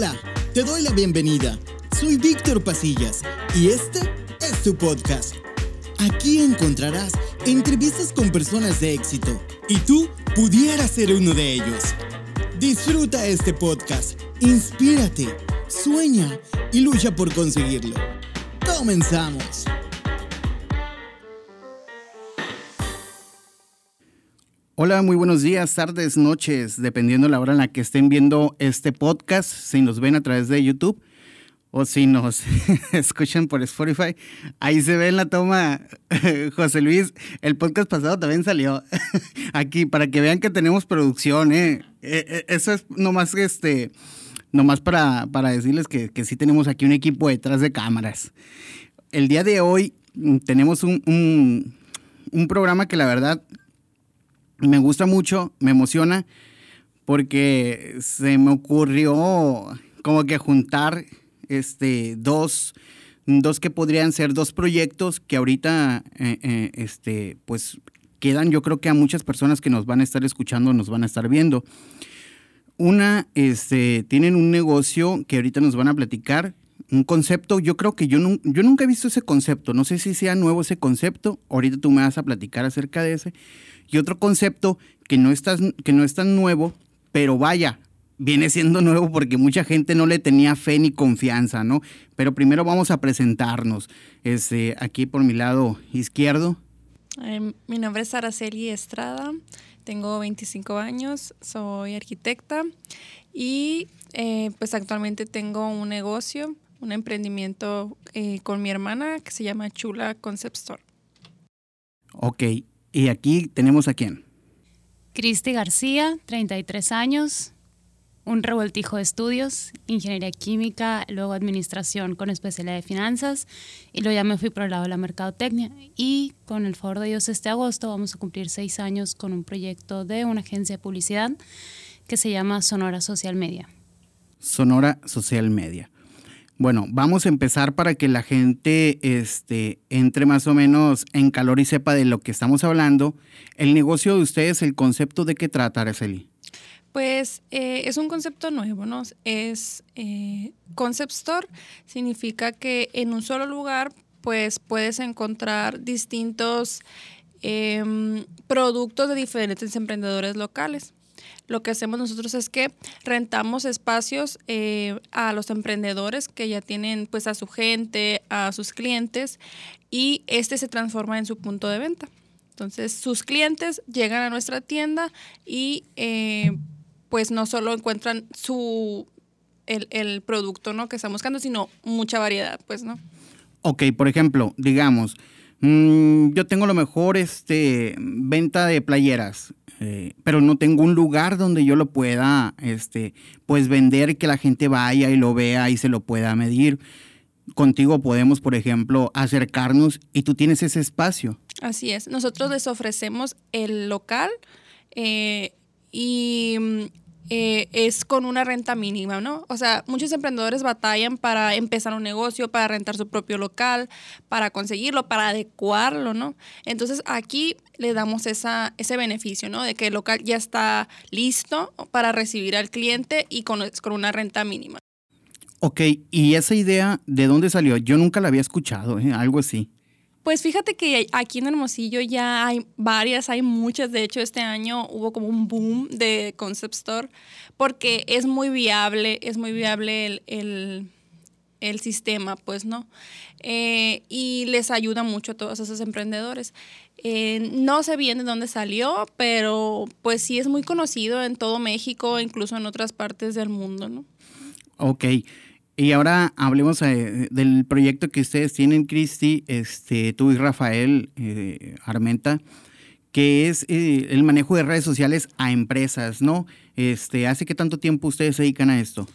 Hola, te doy la bienvenida. Soy Víctor Pasillas y este es tu podcast. Aquí encontrarás entrevistas con personas de éxito y tú pudieras ser uno de ellos. Disfruta este podcast, inspírate, sueña y lucha por conseguirlo. Comenzamos. Hola, muy buenos días, tardes, noches, dependiendo de la hora en la que estén viendo este podcast, si nos ven a través de YouTube o si nos escuchan por Spotify. Ahí se ve en la toma, José Luis, el podcast pasado también salió aquí para que vean que tenemos producción, ¿eh? E, e, eso es nomás, este, nomás para, para decirles que, que sí tenemos aquí un equipo detrás de cámaras. El día de hoy mm, tenemos un, un, un programa que la verdad me gusta mucho, me emociona, porque se me ocurrió como que juntar este, dos, dos que podrían ser dos proyectos que ahorita, eh, eh, este, pues quedan yo creo que a muchas personas que nos van a estar escuchando, nos van a estar viendo. Una, este, tienen un negocio que ahorita nos van a platicar, un concepto, yo creo que yo, yo nunca he visto ese concepto, no sé si sea nuevo ese concepto, ahorita tú me vas a platicar acerca de ese, y otro concepto que no, está, que no es tan nuevo, pero vaya, viene siendo nuevo porque mucha gente no le tenía fe ni confianza, ¿no? Pero primero vamos a presentarnos. Este, aquí por mi lado izquierdo. Eh, mi nombre es Araceli Estrada, tengo 25 años, soy arquitecta y eh, pues actualmente tengo un negocio, un emprendimiento eh, con mi hermana que se llama Chula Concept Store. Ok, y aquí tenemos a quién. Cristi García, 33 años, un revoltijo de estudios, ingeniería química, luego administración con especialidad de finanzas y luego ya me fui por el lado de la mercadotecnia. Y con el favor de Dios este agosto vamos a cumplir seis años con un proyecto de una agencia de publicidad que se llama Sonora Social Media. Sonora Social Media. Bueno, vamos a empezar para que la gente este, entre más o menos en calor y sepa de lo que estamos hablando. El negocio de ustedes, el concepto de qué trata, Araceli. Pues eh, es un concepto nuevo, ¿no? Es eh, Concept Store, significa que en un solo lugar pues puedes encontrar distintos em, productos de diferentes emprendedores locales lo que hacemos nosotros es que rentamos espacios eh, a los emprendedores que ya tienen pues a su gente, a sus clientes y este se transforma en su punto de venta. Entonces sus clientes llegan a nuestra tienda y eh, pues no solo encuentran su el, producto ¿no? que están buscando, sino mucha variedad, pues, ¿no? Ok, por ejemplo, digamos, mm, yo tengo lo mejor este, venta de playeras. Eh, pero no tengo un lugar donde yo lo pueda, este, pues vender, que la gente vaya y lo vea y se lo pueda medir. Contigo podemos, por ejemplo, acercarnos y tú tienes ese espacio. Así es. Nosotros les ofrecemos el local eh, y mm, eh, es con una renta mínima, ¿no? O sea, muchos emprendedores batallan para empezar un negocio, para rentar su propio local, para conseguirlo, para adecuarlo, ¿no? Entonces aquí le damos esa, ese beneficio, ¿no? De que el local ya está listo para recibir al cliente y con, con una renta mínima. Ok, ¿y esa idea de dónde salió? Yo nunca la había escuchado, ¿eh? algo así. Pues fíjate que aquí en Hermosillo ya hay varias, hay muchas. De hecho, este año hubo como un boom de Concept Store porque es muy viable, es muy viable el, sistema, pues, ¿no? Eh, y les ayuda mucho a todos esos emprendedores. Eh, no sé bien de dónde salió, pero pues sí es muy conocido en todo México, incluso en otras partes del mundo, ¿no? Ok. Y ahora hablemos eh, del proyecto que ustedes tienen, Cristi, este, tú y Rafael eh, Armenta, que es eh, el manejo de redes sociales a empresas, ¿no? Este, ¿Hace qué tanto tiempo ustedes se dedican a esto?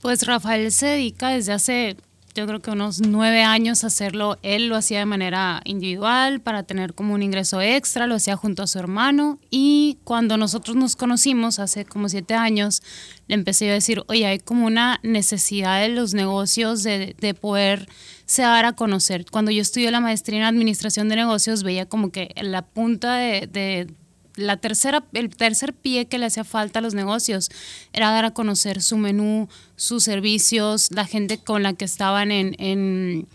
Pues Rafael se dedica desde hace yo creo que unos nueve años hacerlo. Él lo hacía de manera individual para tener como un ingreso extra, lo hacía junto a su hermano y cuando nosotros nos conocimos hace como siete años, le empecé a decir, oye, hay como una necesidad de los negocios de, de poder se dar a conocer. Cuando yo estudié la maestría en administración de negocios, veía como que la punta de, de la tercera, el tercer pie que le hacía falta a los negocios era dar a conocer su menú, sus servicios, la gente con la que estaban en, en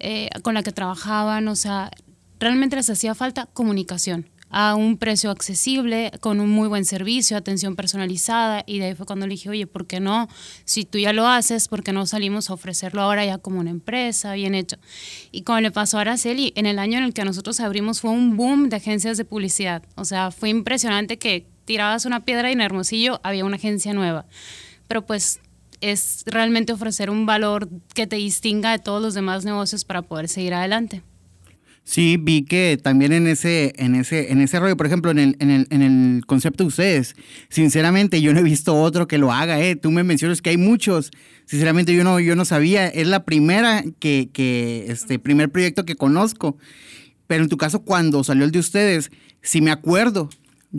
eh, con la que trabajaban, o sea, realmente les hacía falta comunicación a un precio accesible, con un muy buen servicio, atención personalizada. Y de ahí fue cuando le dije, oye, ¿por qué no? Si tú ya lo haces, ¿por qué no salimos a ofrecerlo ahora ya como una empresa, bien hecho? Y como le pasó a Araceli, en el año en el que nosotros abrimos fue un boom de agencias de publicidad. O sea, fue impresionante que tirabas una piedra y en Hermosillo había una agencia nueva. Pero pues es realmente ofrecer un valor que te distinga de todos los demás negocios para poder seguir adelante. Sí, vi que también en ese, en ese, en ese rollo, por ejemplo, en el, en el, en el concepto de ustedes, sinceramente yo no he visto otro que lo haga, eh. Tú me mencionas que hay muchos. Sinceramente yo no, yo no sabía. Es la primera que, que, este, primer proyecto que conozco. Pero en tu caso, cuando salió el de ustedes, sí me acuerdo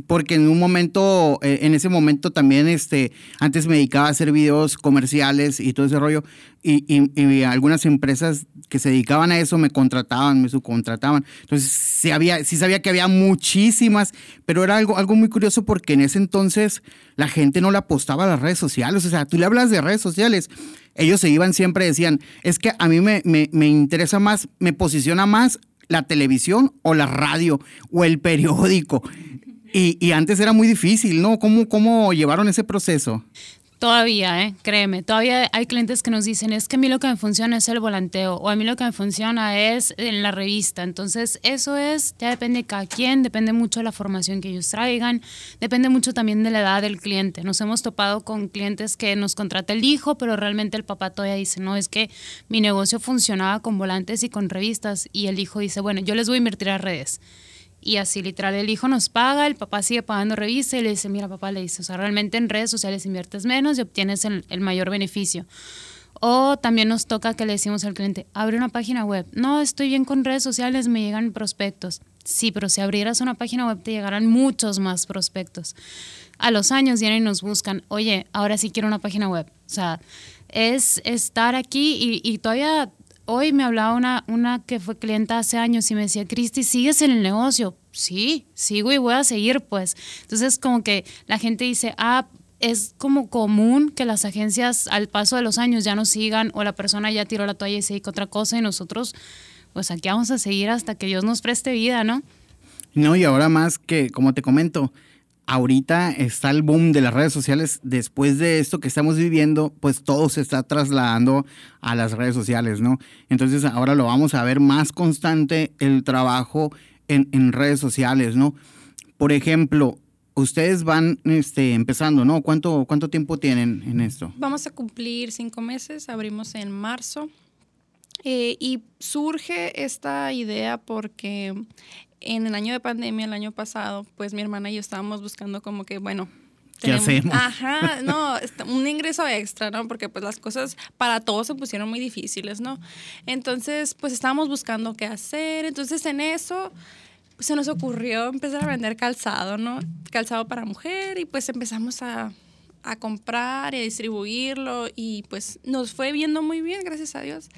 porque en un momento, eh, en ese momento también, este, antes me dedicaba a hacer videos comerciales y todo ese rollo, y, algunas empresas que se dedicaban a eso me contrataban, me subcontrataban. Entonces, sí, había, sí sabía que había muchísimas, pero era algo, algo muy curioso porque en ese entonces la gente no le apostaba a las redes sociales, o sea, tú le hablas de redes sociales. Ellos se iban siempre, decían, es que a mí me, me, me interesa más, me posiciona más la televisión o la radio o el periódico. Y, antes era muy difícil, ¿no? ¿Cómo, ¿Cómo llevaron ese proceso? Todavía, ¿eh? créeme, todavía hay clientes que nos dicen, es que a mí lo que me funciona es el volanteo o a mí lo que me funciona es en la revista. Entonces, eso es, ya depende de cada quien, depende mucho de la formación que ellos traigan, depende mucho también de la edad del cliente. Nos hemos topado con clientes que nos contrata el hijo, pero realmente el papá todavía dice, no, es que mi negocio funcionaba con volantes y con revistas y el hijo dice, bueno, yo les voy a invertir a redes. Y así literal, el hijo nos paga, el papá sigue pagando revista y le dice, mira papá, le dice, o sea, realmente en redes sociales inviertes menos y obtienes el, mayor beneficio. O también nos toca que le decimos al cliente, abre una página web. No, estoy bien con redes sociales, me llegan prospectos. Sí, pero si abrieras una página web te llegarán muchos más prospectos. A los años vienen y nos buscan, oye, ahora sí quiero una página web. O sea, es estar aquí y, y todavía hoy me hablaba una, una que fue clienta hace años y me decía, Cristi, ¿sigues en el negocio? Sí, sigo y voy a seguir, pues. Entonces, como que la gente dice, ah, es como común que las agencias al paso de los años ya no sigan o la persona ya tiró la toalla y se dedica otra cosa y nosotros, pues aquí vamos a seguir hasta que Dios nos preste vida, ¿no? No, y ahora más que, como te comento, ahorita está el boom de las redes sociales. Después de esto que estamos viviendo, pues todo se está trasladando a las redes sociales, ¿no? Entonces ahora lo vamos a ver más constante el trabajo en, redes sociales, ¿no? Por ejemplo, ustedes van este, empezando, ¿no? ¿Cuánto, ¿Cuánto tiempo tienen en esto? Vamos a cumplir cinco meses, abrimos en marzo. Eh, y surge esta idea porque en el año de pandemia, el año pasado, pues mi hermana y yo estábamos buscando como que, bueno, ¿Qué hacemos? Ajá, no, un ingreso extra, ¿no? Porque pues las cosas para todos se pusieron muy difíciles, ¿no? Entonces, pues estábamos buscando qué hacer. Entonces, en eso pues, se nos ocurrió empezar a vender calzado, ¿no? Calzado para mujer y pues empezamos a, a comprar y a distribuirlo y pues nos fue viendo muy bien, gracias a Dios.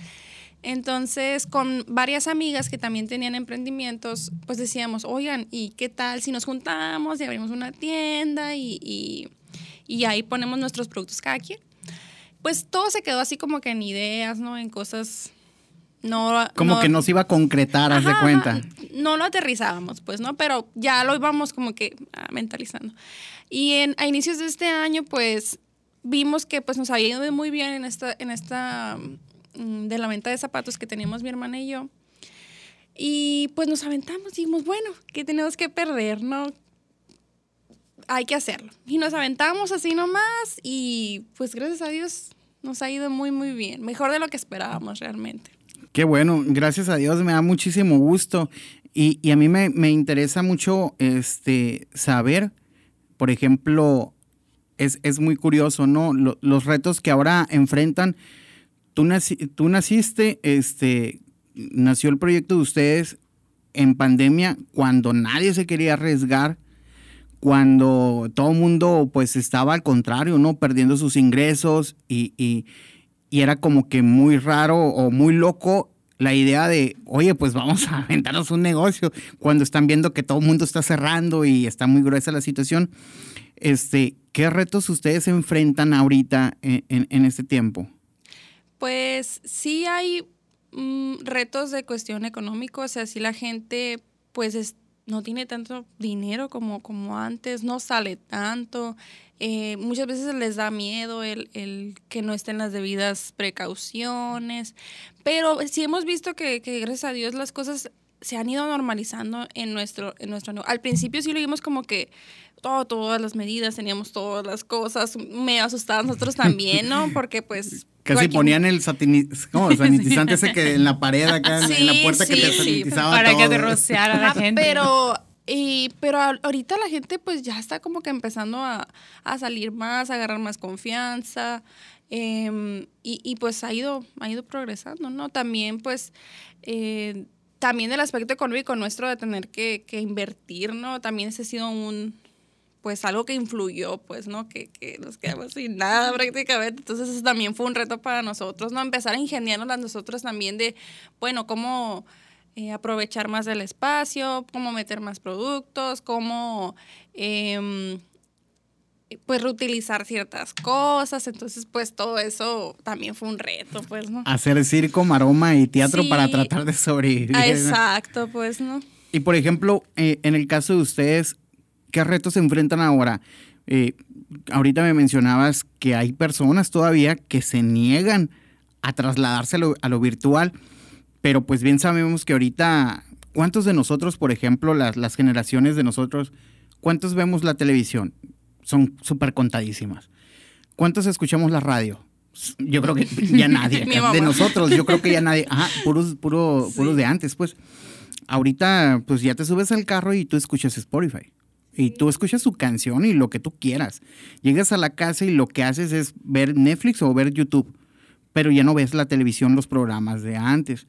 Entonces, con varias amigas que también tenían emprendimientos, pues decíamos, oigan, ¿y qué tal si nos juntamos y abrimos una tienda y, ahí ponemos nuestros productos cada quien? Pues todo se quedó así como que en ideas, ¿no? En cosas no... Como que nos iba a concretar, haz de cuenta. No lo aterrizábamos, pues, ¿no? Pero ya lo íbamos como que ah, mentalizando. Y en, a inicios de este año, pues, vimos que pues nos había ido muy bien en esta, en esta de la venta de zapatos que teníamos mi hermana y yo. Y pues nos aventamos dijimos, bueno, ¿qué tenemos que perder? No, hay que hacerlo. Y nos aventamos así nomás y pues gracias a Dios nos ha ido muy, muy bien. Mejor de lo que esperábamos realmente. Qué bueno, gracias a Dios, me da muchísimo gusto. Y, y a mí me, me, interesa mucho este, saber, por ejemplo, es, es muy curioso, ¿no? los retos que ahora enfrentan tú, naciste, este, nació el proyecto de ustedes en pandemia cuando nadie se quería arriesgar, cuando todo el mundo pues estaba al contrario, ¿no? Perdiendo sus ingresos y, y, era como que muy raro o muy loco la idea de, oye, pues vamos a aventarnos un negocio cuando están viendo que todo el mundo está cerrando y está muy gruesa la situación. Este, ¿Qué retos ustedes enfrentan ahorita en, este tiempo? Pues sí hay mm, retos de cuestión económica, o sea, si la gente pues no tiene tanto dinero como, como antes, no sale tanto, eh, muchas veces les da miedo el, el, que no estén las debidas precauciones, pero sí hemos visto que, que gracias a Dios las cosas se han ido normalizando en nuestro, en nuestro... Al principio sí lo vimos como que todo, todas las medidas, teníamos todas las cosas, me asustaban nosotros también, ¿no? Porque pues... Casi ponían el sanitizante ese que en la pared acá, en la puerta que te sanitizaba Para que te rociara la gente. Pero... Y, pero ahorita la gente pues ya está como que empezando a, a salir más, a agarrar más confianza. Em, y, y, pues ha ido, ha ido progresando, ¿no? También pues eh, también el aspecto económico nuestro de tener que, invertir, ¿no? También ese ha sido un, pues algo que influyó, pues, ¿no? Que, nos quedamos sin nada prácticamente. Entonces eso también fue un reto para nosotros, ¿no? Empezar a ingeniarnos a nosotros también de, bueno, cómo eh, aprovechar más del espacio, cómo meter más productos, cómo em, pues reutilizar ciertas cosas, entonces pues todo eso también fue un reto, pues, ¿no? Hacer circo, maroma y teatro para tratar de sobrevivir. Ah, exacto, pues, ¿no? Y por ejemplo, eh, en el caso de ustedes, ¿qué retos se enfrentan ahora? Eh, ahorita me mencionabas que hay personas todavía que se niegan a trasladarse a lo, a lo virtual, pero pues bien sabemos que ahorita, ¿cuántos de nosotros, por ejemplo, las, las generaciones de nosotros, cuántos vemos la televisión? son súper contadísimas. ¿Cuántos escuchamos la radio? Yo creo que ya nadie. de nosotros, yo creo que ya nadie. Ajá, puros, puro, puros de antes, pues. Ahorita, pues ya te subes al carro y tú escuchas Spotify. Y tú escuchas su canción y lo que tú quieras. Llegas a la casa y lo que haces es ver Netflix o ver YouTube. Pero ya no ves la televisión, los programas de antes.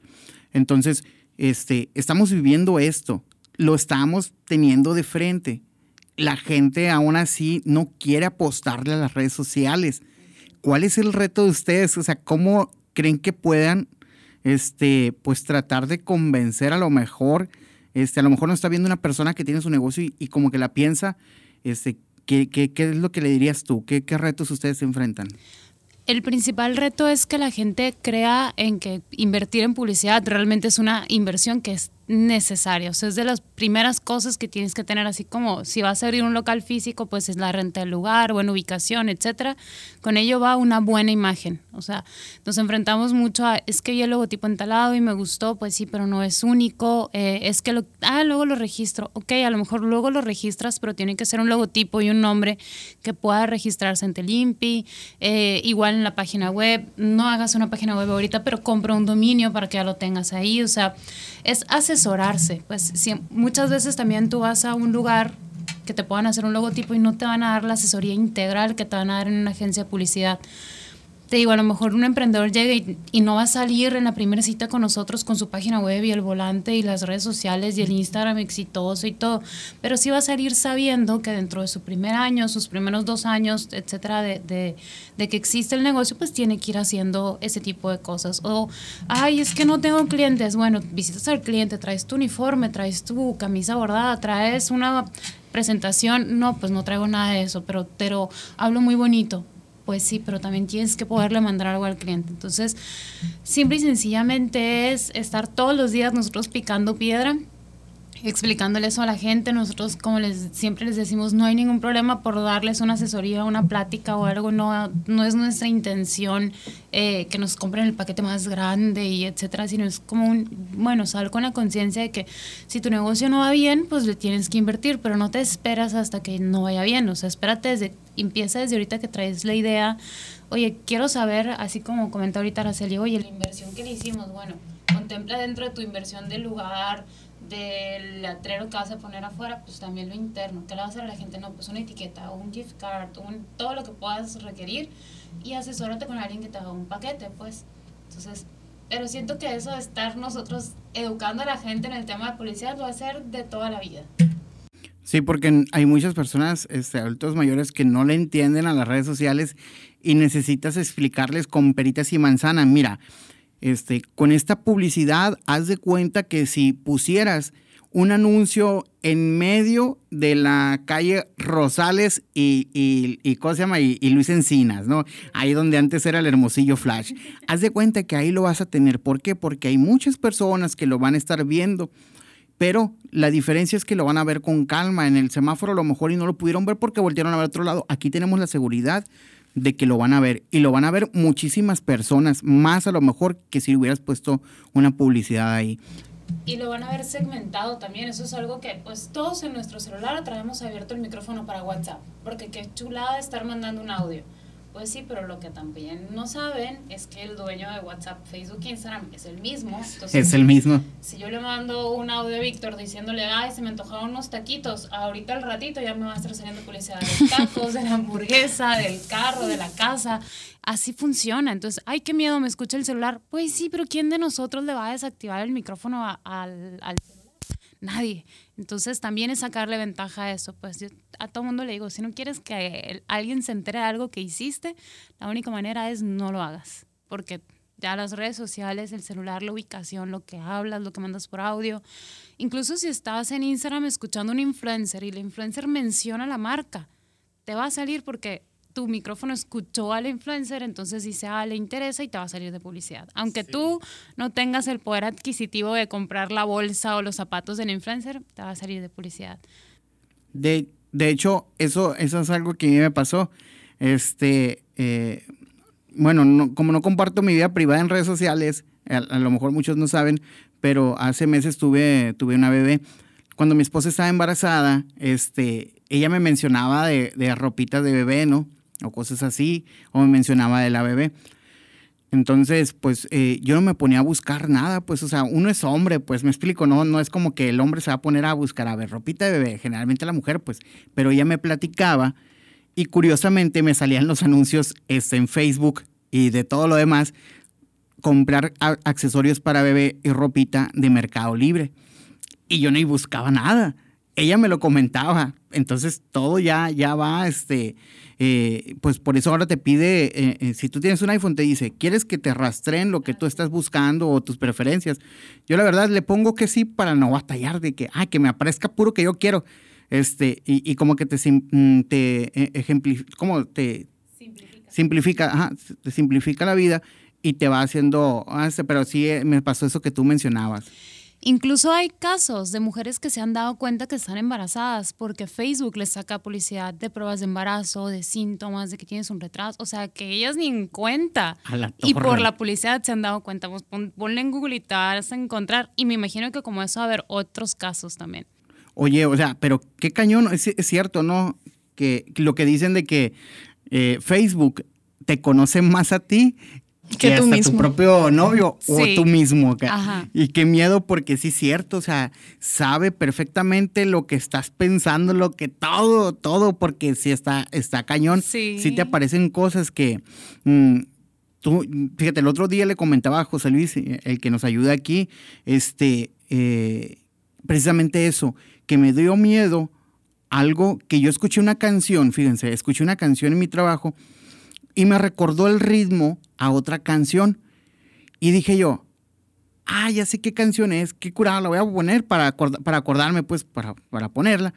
Entonces, este, estamos viviendo esto. Lo estamos teniendo de frente la gente aún así no quiere apostarle a las redes sociales. ¿Cuál es el reto de ustedes? O sea, ¿cómo creen que puedan este, pues tratar de convencer a lo mejor, este, a lo mejor no está viendo una persona que tiene su negocio y, como que la piensa, este, ¿qué, qué, qué es lo que le dirías tú? ¿Qué, ¿Qué retos ustedes se enfrentan? El principal reto es que la gente crea en que invertir en publicidad realmente es una inversión que es necesaria. O sea, es de las primeras cosas que tienes que tener, así como si vas a abrir un local físico, pues es la renta del lugar, buena ubicación, etcétera. Con ello va una buena imagen. O sea, nos enfrentamos mucho a, es que vi el logotipo entalado y me gustó, pues sí, pero no es único. Eh, es que, lo, ah, luego lo registro. Ok, a lo mejor luego lo registras, pero tiene que ser un logotipo y un nombre que pueda registrarse ante el INPI. Eh, igual en la página web, no hagas una página web ahorita, pero compra un dominio para que ya lo tengas ahí. O sea, es asesorarse. Pues muchas veces también tú vas a un lugar que te puedan hacer un logotipo y no te van a dar la asesoría integral que te van a dar en una agencia de publicidad te digo, a lo mejor un emprendedor llega y, no va a salir en la primera cita con nosotros con su página web y el volante y las redes sociales y el Instagram exitoso y todo, pero sí va a salir sabiendo que dentro de su primer año, sus primeros dos años, etcétera, de, de que existe el negocio, pues tiene que ir haciendo ese tipo de cosas. O, ay, es que no tengo clientes. Bueno, visitas al cliente, traes tu uniforme, traes tu camisa bordada, traes una presentación. No, pues no traigo nada de eso, pero, pero hablo muy bonito pues sí, pero también tienes que poderle mandar algo al cliente. Entonces, simple y sencillamente es estar todos los días nosotros picando piedra explicándole eso a la gente. Nosotros, como les siempre les decimos, no hay ningún problema por darles una asesoría, una plática o algo. No, no es nuestra intención eh, que nos compren el paquete más grande y etcétera, sino es como un, bueno, sal con la conciencia de que si tu negocio no va bien, pues le tienes que invertir, pero no te esperas hasta que no vaya bien. O sea, espérate desde, empieza desde ahorita que traes la idea. Oye, quiero saber, así como comentó ahorita Araceli, oye, la inversión que le hicimos, bueno, contempla dentro de tu inversión del lugar, del letrero que vas a poner afuera, pues también lo interno. ¿Qué le va a hacer a la gente? No, pues una etiqueta, un gift card, un, todo lo que puedas requerir y asesórate con alguien que te haga un paquete, pues. Entonces, pero siento que eso de estar nosotros educando a la gente en el tema de publicidad va a ser de toda la vida. Sí, porque hay muchas personas, este, adultos mayores, que no le entienden a las redes sociales y necesitas explicarles con peritas y manzana. Mira, Este, con esta publicidad, haz de cuenta que si pusieras un anuncio en medio de la calle Rosales y, ¿cómo se llama? Y, Luis Encinas, ¿no? Ahí donde antes era el Hermosillo Flash. Haz de cuenta que ahí lo vas a tener. ¿Por qué? Porque hay muchas personas que lo van a estar viendo, pero la diferencia es que lo van a ver con calma. En el semáforo a lo mejor y no lo pudieron ver porque voltearon a ver otro lado. Aquí tenemos la seguridad de que lo van a ver y lo van a ver muchísimas personas, más a lo mejor que si hubieras puesto una publicidad ahí. Y lo van a ver segmentado también, eso es algo que pues todos en nuestro celular traemos abierto el micrófono para WhatsApp, porque qué chulada estar mandando un audio. Pues sí, pero lo que también no saben es que el dueño de WhatsApp, Facebook, Instagram es el mismo. es el mismo. Si yo le mando un audio a Víctor diciéndole, ay, se me antojaron unos taquitos, ahorita al ratito ya me va a estar saliendo publicidad de los tacos, de la hamburguesa, del carro, de la casa. Así funciona. Entonces, ay, qué miedo, me escucha el celular. Pues sí, pero ¿quién de nosotros le va a desactivar el micrófono al, al Nadie. Entonces también es sacarle ventaja a eso. Pues yo a todo mundo le digo, si no quieres que alguien se entere de algo que hiciste, la única manera es no lo hagas. Porque ya las redes sociales, el celular, la ubicación, lo que hablas, lo que mandas por audio. Incluso si estás en Instagram escuchando un influencer y el influencer menciona la marca, te va a salir porque tu micrófono escuchó al influencer, entonces dice, ah, le interesa y te va a salir de publicidad. Aunque tú no tengas el poder adquisitivo de comprar la bolsa o los zapatos del influencer, te va a salir de publicidad. De, de hecho, eso, eso es algo que a mí me pasó. Este, eh, bueno, como no comparto mi vida privada en redes sociales, a, lo mejor muchos no saben, pero hace meses tuve, tuve una bebé. Cuando mi esposa estaba embarazada, este, ella me mencionaba de, de ropitas de bebé, ¿no? O cosas así, o me mencionaba de la bebé. Entonces, pues eh, yo no me ponía a buscar nada, pues, o sea, uno es hombre, pues me explico, no, no es como que el hombre se va a poner a buscar, a ver, ropita de bebé, generalmente la mujer, pues, pero ella me platicaba y curiosamente me salían los anuncios este, en Facebook y de todo lo demás, comprar accesorios para bebé y ropita de Mercado Libre. Y yo no buscaba nada. Ella me lo comentaba. Entonces todo ya, ya va, este, eh, pues por eso ahora te pide, eh, eh, si tú tienes un iPhone, te dice, ¿quieres que te rastreen lo que tú estás buscando o tus preferencias? Yo la verdad le pongo que sí para no batallar de que, ay, que me aparezca puro que yo quiero. Este, y, como que te, mm, te ejemplifica, como te simplifica, simplifica te simplifica la vida y te va haciendo, ah, este, pero sí me pasó eso que tú mencionabas. Incluso hay casos de mujeres que se han dado cuenta que están embarazadas porque Facebook les saca publicidad de pruebas de embarazo, de síntomas, de que tienes un retraso, o sea, que ellas ni en cuenta. y por la publicidad se han dado cuenta. Pues ponle en Google y te vas a encontrar. Y me imagino que como eso va a haber otros casos también. Oye, o sea, pero qué cañón, es, cierto, ¿no? Que, lo que dicen de que eh, Facebook te conoce más a ti que, tú mismo. tu propio novio o tú mismo. Y qué miedo porque sí es cierto, o sea, sabe perfectamente lo que estás pensando, lo que todo, todo, porque si está, está cañón, sí. te aparecen cosas que... Mm, tú, fíjate, el otro día le comentaba a José Luis, eh, el que nos ayuda aquí, este, eh, precisamente eso, que me dio miedo algo que yo escuché una canción, fíjense, escuché una canción en mi trabajo y me recordó el ritmo a otra canción. Y dije yo, ah, ya sé qué canción es, qué curada la voy a poner para, para acordarme, pues, para, para ponerla.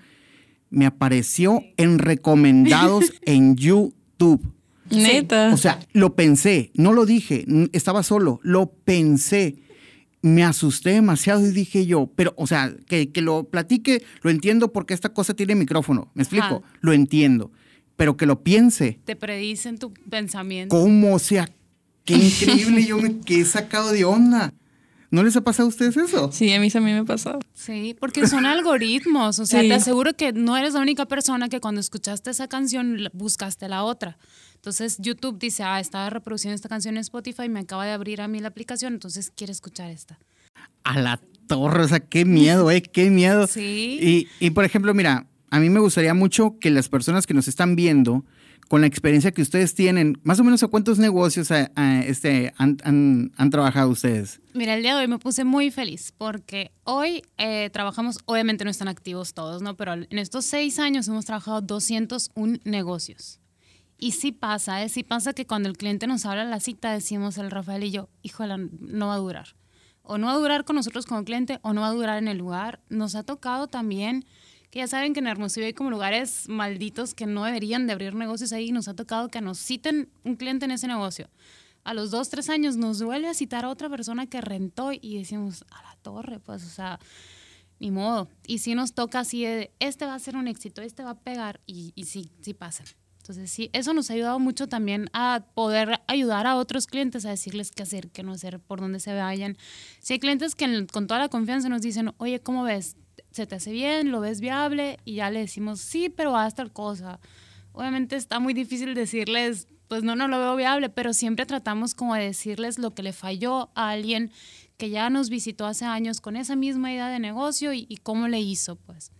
Me apareció en recomendados en YouTube. Neta. O sea, lo pensé, no lo dije, estaba solo, lo pensé. Me asusté demasiado y dije yo, pero, o sea, que, lo platique, lo entiendo porque esta cosa tiene micrófono. ¿Me explico? Lo entiendo pero que lo piense. Te predicen tu pensamiento. ¿Cómo? O sea, qué increíble, yo me he sacado de onda. ¿No les ha pasado a ustedes eso? Sí, a mí también me ha pasado. Sí, porque son algoritmos. O sea, te aseguro que no eres la única persona que cuando escuchaste esa canción buscaste la otra. Entonces YouTube dice, ah, estaba reproduciendo esta canción en Spotify, me acaba de abrir a mí la aplicación, entonces quiere escuchar esta. A la torre, o sea, qué miedo, ¿eh? Qué miedo. Sí. Y, y por ejemplo, mira, a mí me gustaría mucho que las personas que nos están viendo, con la experiencia que ustedes tienen, más o menos a cuántos negocios este, han, trabajado ustedes. Mira, el día de hoy me puse muy feliz porque hoy eh, trabajamos, obviamente no están activos todos, ¿no? Pero en estos seis años hemos trabajado 201 negocios. Y sí pasa, ¿eh? sí pasa que cuando el cliente nos habla la cita decimos el Rafael y yo, híjole, no va a durar. O no va a durar con nosotros como cliente o no va a durar en el lugar. Nos ha tocado también que ya saben que en Hermosillo hay como lugares malditos que no deberían de abrir negocios ahí. Nos ha tocado que nos citen un cliente en ese negocio. A los dos, tres años nos vuelve a citar a otra persona que rentó y decimos, a la torre, pues, o sea, ni modo. Y si nos toca así de, este va a ser un éxito, este va a pegar, y, y sí, sí pasa. Entonces, sí, eso nos ha ayudado mucho también a poder ayudar a otros clientes a decirles qué hacer, qué no hacer, por dónde se vayan. Si hay clientes que con toda la confianza nos dicen, oye, ¿cómo ves? ¿Se te hace bien? ¿Lo ves viable? Y ya le decimos, sí, pero haz tal cosa. Obviamente está muy difícil decirles, pues no, no lo veo viable, pero siempre tratamos como de decirles lo que le falló a alguien que ya nos visitó hace años con esa misma idea de negocio y, cómo le hizo, pues.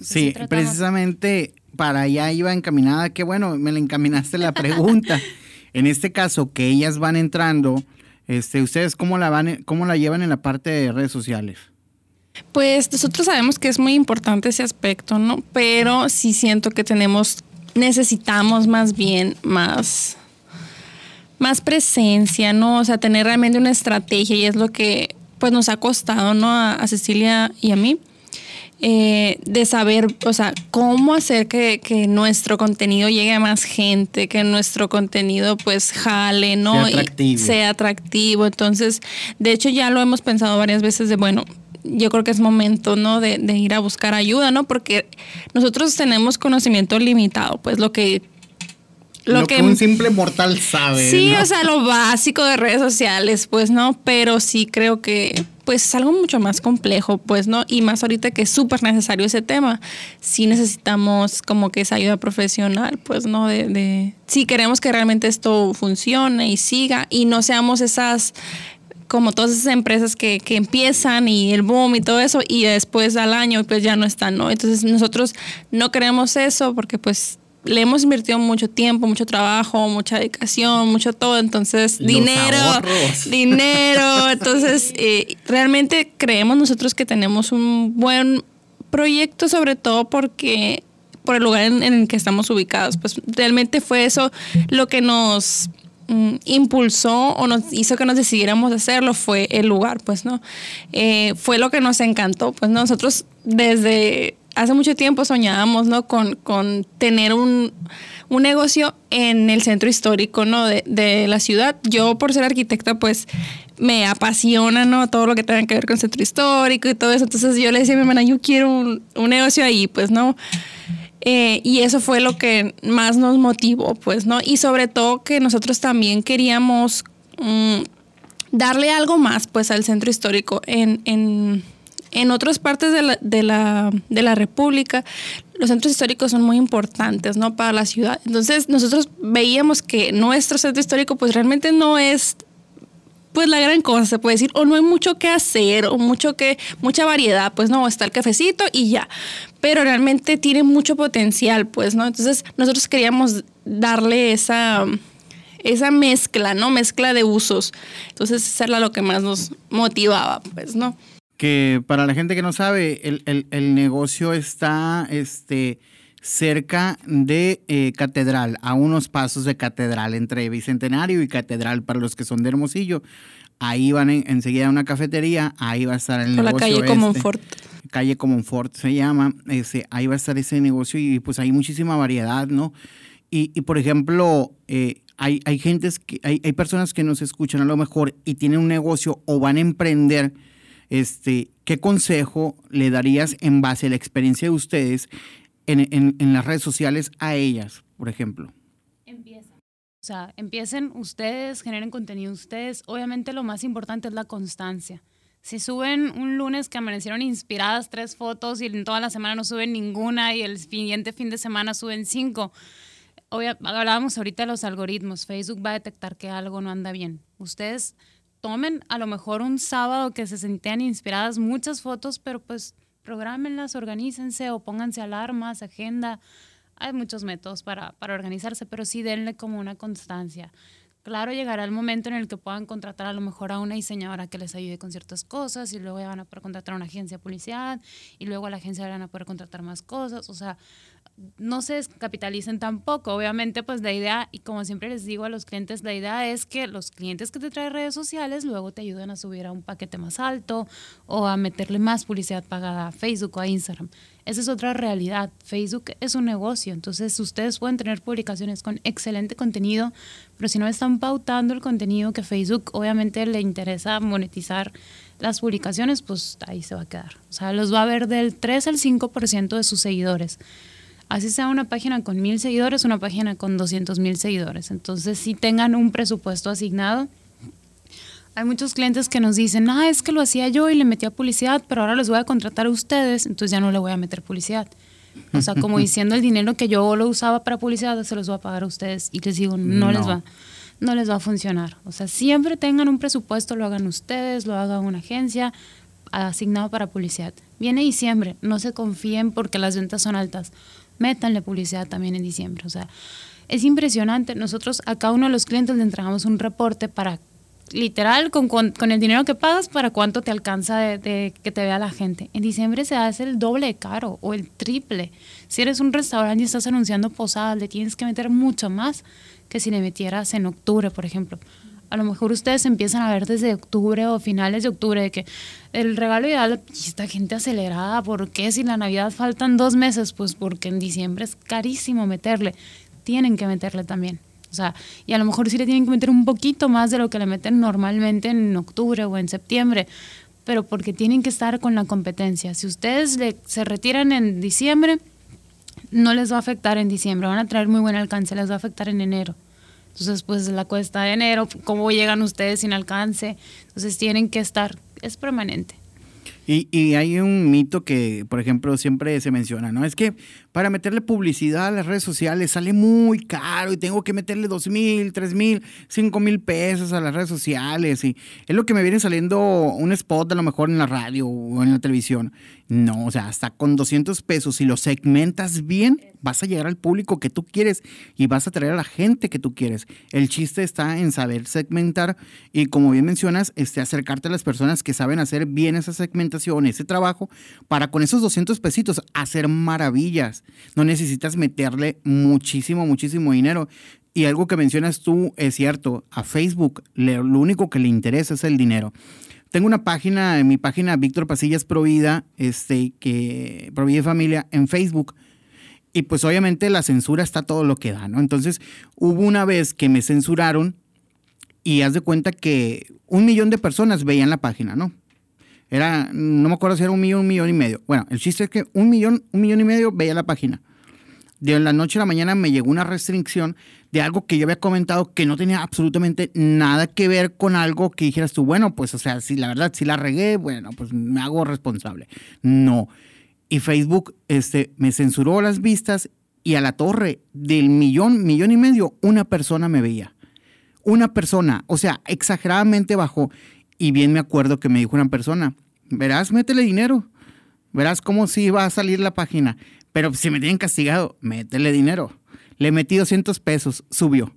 sí, precisamente para allá iba encaminada, que bueno, me le encaminaste la pregunta. en este caso, que ellas van entrando, este, ¿ustedes cómo la, van, cómo la llevan en la parte de redes sociales? Pues nosotros sabemos que es muy importante ese aspecto, ¿no? Pero sí siento que tenemos, necesitamos más bien más más presencia, ¿no? O sea, tener realmente una estrategia y es lo que pues nos ha costado, ¿no? A, Cecilia y a mí. Eh, de saber, o sea, cómo hacer que, nuestro contenido llegue a más gente, que nuestro contenido pues jale, ¿no? Sea atractivo. sea atractivo. Entonces, de hecho ya lo hemos pensado varias veces de, bueno, yo creo que es momento, ¿no? De, de ir a buscar ayuda, ¿no? Porque nosotros tenemos conocimiento limitado, pues lo que lo, que, un simple mortal sabe. Sí, o sea, lo básico de redes sociales, pues, ¿no? Pero sí creo que, pues, es algo mucho más complejo, pues, ¿no? Y más ahorita que es súper necesario ese tema. Sí necesitamos como que esa ayuda profesional, pues, ¿no? De, de, si queremos que realmente esto funcione y siga y no seamos esas como todas esas empresas que, que, empiezan y el boom y todo eso y después al año pues ya no están, ¿no? Entonces nosotros no queremos eso porque pues le hemos invertido mucho tiempo, mucho trabajo, mucha dedicación, mucho todo, entonces dinero, dinero, entonces eh, realmente creemos nosotros que tenemos un buen proyecto, sobre todo porque por el lugar en, el que estamos ubicados, pues realmente fue eso lo que nos mm, impulsó o nos hizo que nos decidiéramos hacerlo fue el lugar, pues, ¿no? Eh, fue lo que nos encantó, pues nosotros desde hace mucho tiempo soñábamos, ¿no? Con, con tener un, un, negocio en el centro histórico, ¿no? De, de, la ciudad. Yo, por ser arquitecta, pues me apasiona, ¿no? Todo lo que tenga que ver con centro histórico y todo eso. Entonces yo le decía a mi hermana, yo quiero un, un negocio ahí, pues, ¿no? Eh, y eso fue lo que más nos motivó, pues, ¿no? Y sobre todo que nosotros también queríamos mm, darle algo más, pues, al centro histórico en, en en otras partes de la, de la, de la República, los centros históricos son muy importantes, ¿no? Para la ciudad. Entonces, nosotros veíamos que nuestro centro histórico, pues realmente no es pues la gran cosa, se puede decir, o no hay mucho que hacer, o mucho que, mucha variedad, pues no, está el cafecito y ya. Pero realmente tiene mucho potencial, pues, ¿no? Entonces, nosotros queríamos darle esa, esa mezcla, ¿no? Mezcla de usos. Entonces, eso era lo que más nos motivaba, pues, ¿no? que para la gente que no sabe, el, negocio está este, cerca de eh, Catedral, a unos pasos de Catedral, entre Bicentenario y Catedral, para los que son de Hermosillo. Ahí van enseguida a una cafetería, ahí va a estar el negocio. la calle este, Comonfort. Calle Comonfort se llama, ese, ahí va a estar ese negocio y pues hay muchísima variedad, ¿no? Y, por ejemplo, eh, hay, hay, gentes que, hay, hay personas que nos escuchan a lo mejor y tienen un negocio o van a emprender este, ¿qué consejo le darías en base a la experiencia de ustedes en, las redes sociales a ellas, por ejemplo? Empiecen. O sea, empiecen ustedes, generen contenido ustedes. Obviamente lo más importante es la constancia. Si suben un lunes que amanecieron inspiradas tres fotos y en toda la semana no suben ninguna y el siguiente fin de semana suben cinco, hablábamos ahorita de los algoritmos. Facebook va a detectar que algo no anda bien. Ustedes tomen a lo mejor un sábado que se sentían inspiradas muchas fotos, pero pues programenlas, organícense o pónganse alarmas, agenda. Hay muchos métodos para, para organizarse, pero sí denle como una constancia. Claro, llegará el momento en el que puedan contratar a lo mejor a una diseñadora que les ayude con ciertas cosas y luego ya van a poder contratar a una agencia policial y luego a la agencia van a poder contratar más cosas. O sea, no se descapitalicen tampoco. Obviamente, pues la idea, y como siempre les digo a los clientes, la idea es que los clientes que te traen redes sociales luego te ayuden a subir a un paquete más alto o a meterle más publicidad pagada a Facebook o a Instagram. Esa es otra realidad. Facebook es un negocio, entonces ustedes pueden tener publicaciones con excelente contenido, pero si no están pautando el contenido que Facebook obviamente le interesa monetizar las publicaciones, pues ahí se va a quedar. O sea, los va a ver del 3 al 5% de sus seguidores así sea una página con mil seguidores, una página con 200 mil seguidores. Entonces, si tengan un presupuesto asignado. Hay muchos clientes que nos dicen, ah, es que lo hacía yo y le metía publicidad, pero ahora les voy a contratar a ustedes, entonces ya no le voy a meter publicidad. O sea, como diciendo el dinero que yo lo usaba para publicidad, se los voy a pagar a ustedes. Y les digo, no, les va no les va a funcionar. O sea, siempre tengan un presupuesto, lo hagan ustedes, lo haga una agencia asignado para publicidad. Viene diciembre, no se confíen porque las ventas son altas métanle publicidad también en diciembre. O sea, es impresionante. Nosotros a cada uno de los clientes le entregamos un reporte para, literal, con, con, el dinero que pagas, para cuánto te alcanza de, que te vea la gente. En diciembre se hace el doble de caro o el triple. Si eres un restaurante y estás anunciando posadas, le tienes que meter mucho más que si le metieras en octubre, por ejemplo a lo mejor ustedes empiezan a ver desde octubre o finales de octubre que el regalo ideal, y esta gente acelerada, ¿por qué si la Navidad faltan dos meses? Pues porque en diciembre es carísimo meterle, tienen que meterle también. O sea, y a lo mejor sí le tienen que meter un poquito más de lo que le meten normalmente en octubre o en septiembre, pero porque tienen que estar con la competencia. Si ustedes se retiran en diciembre, no les va a afectar en diciembre, van a traer muy buen alcance, les va a afectar en enero. Entonces, pues la cuesta de enero, cómo llegan ustedes sin alcance. Entonces, tienen que estar, es permanente. Y, y, hay un mito que, por ejemplo, siempre se menciona, ¿no? Es que para meterle publicidad a las redes sociales sale muy caro y tengo que meterle dos mil, tres mil, cinco mil pesos a las redes sociales. Y es lo que me viene saliendo un spot a lo mejor en la radio o en la televisión. No, o sea, hasta con 200 pesos, si lo segmentas bien, vas a llegar al público que tú quieres y vas a traer a la gente que tú quieres. El chiste está en saber segmentar y como bien mencionas, este, acercarte a las personas que saben hacer bien esa segmentación, ese trabajo, para con esos 200 pesitos hacer maravillas. No necesitas meterle muchísimo, muchísimo dinero. Y algo que mencionas tú es cierto, a Facebook lo único que le interesa es el dinero. Tengo una página, en mi página Víctor Pasillas Provida, este, que Provida Familia en Facebook. Y pues obviamente la censura está todo lo que da, ¿no? Entonces hubo una vez que me censuraron y haz de cuenta que un millón de personas veían la página, ¿no? Era, no me acuerdo si era un millón, un millón y medio. Bueno, el chiste es que un millón, un millón y medio veía la página. De la noche a la mañana me llegó una restricción de algo que yo había comentado que no tenía absolutamente nada que ver con algo que dijeras tú, bueno, pues, o sea, si la verdad, si la regué, bueno, pues me hago responsable. No. Y Facebook este, me censuró las vistas y a la torre del millón, millón y medio, una persona me veía. Una persona, o sea, exageradamente bajó. Y bien me acuerdo que me dijo una persona, verás, métele dinero. Verás cómo sí va a salir la página. Pero si me tienen castigado, métele dinero. Le metí 200 pesos, subió.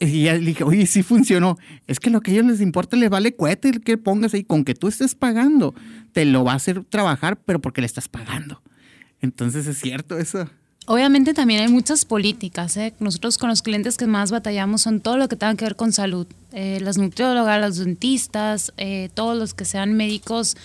Y ya le dije, oye, sí funcionó. Es que lo que a ellos les importa les vale cohete que pongas ahí. Con que tú estés pagando, te lo va a hacer trabajar, pero porque le estás pagando. Entonces es cierto eso. Obviamente también hay muchas políticas. ¿eh? Nosotros con los clientes que más batallamos son todo lo que tenga que ver con salud. Eh, las nutriólogas, los dentistas, eh, todos los que sean médicos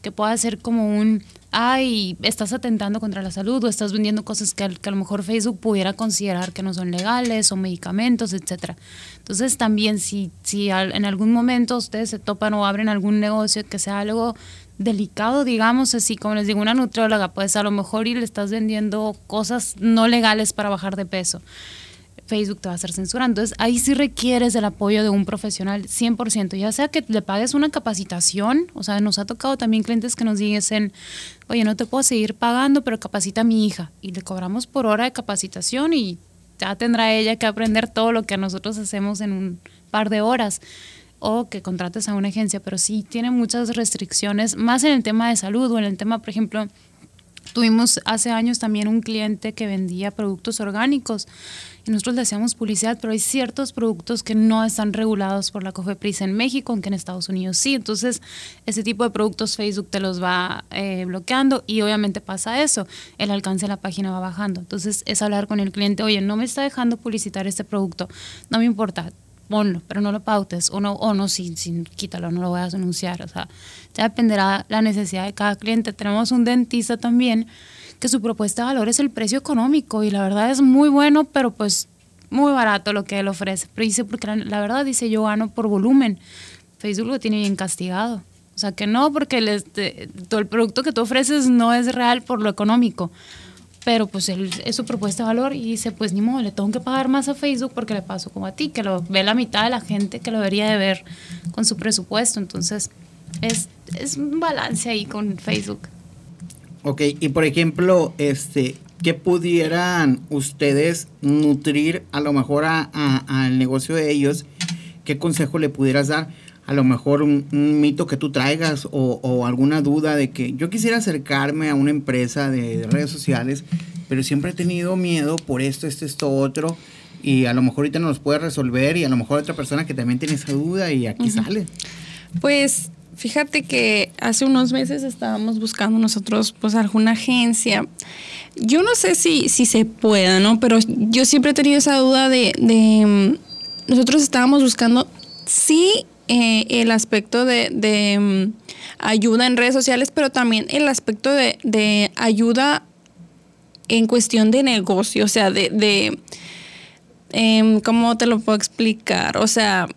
que pueda ser como un, ay, estás atentando contra la salud o estás vendiendo cosas que, a lo mejor Facebook pudiera considerar que no son legales o medicamentos, etcétera. Entonces también si, si en algún momento ustedes se topan o abren algún negocio que sea algo delicado, digamos así, como les digo, una nutrióloga, pues a lo mejor y le estás vendiendo cosas no legales para bajar de peso. Facebook te va a estar censurando. Entonces, ahí sí requieres el apoyo de un profesional 100%, ya sea que le pagues una capacitación, o sea, nos ha tocado también clientes que nos dicen, oye, no te puedo seguir pagando, pero capacita a mi hija. Y le cobramos por hora de capacitación y ya tendrá ella que aprender todo lo que nosotros hacemos en un par de horas o que contrates a una agencia, pero sí tiene muchas restricciones, más en el tema de salud o en el tema, por ejemplo, tuvimos hace años también un cliente que vendía productos orgánicos y nosotros le hacíamos publicidad, pero hay ciertos productos que no están regulados por la COFEPRIS en México, aunque en Estados Unidos sí. Entonces, ese tipo de productos Facebook te los va eh, bloqueando y obviamente pasa eso, el alcance de la página va bajando. Entonces, es hablar con el cliente, oye, no me está dejando publicitar este producto, no me importa, ponlo, pero no lo pautes, o no, o no, sin, sin, quítalo, no lo voy a anunciar. O sea, ya dependerá la necesidad de cada cliente. Tenemos un dentista también que su propuesta de valor es el precio económico y la verdad es muy bueno, pero pues muy barato lo que él ofrece. Pero dice, porque la, verdad dice, yo gano por volumen. Facebook lo tiene bien castigado. O sea, que no, porque el, este, todo el producto que tú ofreces no es real por lo económico pero pues él es su propuesta de valor y dice, pues ni modo, le tengo que pagar más a Facebook porque le paso como a ti, que lo ve la mitad de la gente que lo debería de ver con su presupuesto. Entonces, es, es un balance ahí con Facebook. Ok, y por ejemplo, este, ¿qué pudieran ustedes nutrir a lo mejor al negocio de ellos? ¿Qué consejo le pudieras dar? A lo mejor un, mito que tú traigas o, alguna duda de que yo quisiera acercarme a una empresa de, redes sociales, pero siempre he tenido miedo por esto, esto, esto, otro, y a lo mejor ahorita no los puede resolver y a lo mejor otra persona que también tiene esa duda y aquí sale. Pues fíjate que hace unos meses estábamos buscando nosotros pues alguna agencia. Yo no sé si, si se pueda, ¿no? Pero yo siempre he tenido esa duda de, de mm, nosotros estábamos buscando sí eh, el aspecto de, mm, ayuda en redes sociales, pero también el aspecto de, ayuda en cuestión de negocio, o sea, de, em, ¿cómo te lo puedo explicar? O sea,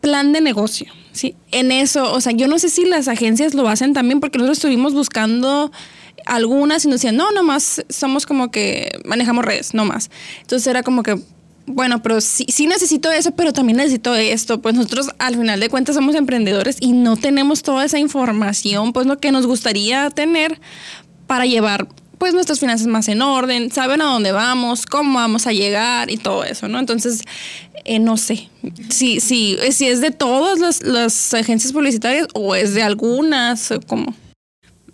plan de negocio, ¿sí? En eso, o sea, yo no sé si las agencias lo hacen también, porque nosotros estuvimos buscando algunas y nos decían, no, nomás somos como que manejamos redes, no más. Entonces era como que, bueno, pero sí, sí necesito eso, pero también necesito esto. Pues nosotros al final de cuentas somos emprendedores y no tenemos toda esa información, pues lo que nos gustaría tener para llevar pues nuestras finanzas más en orden, saben a dónde vamos, cómo vamos a llegar y todo eso, ¿no? Entonces, eh, no sé si, si, si es de todas las, las agencias publicitarias o es de algunas, como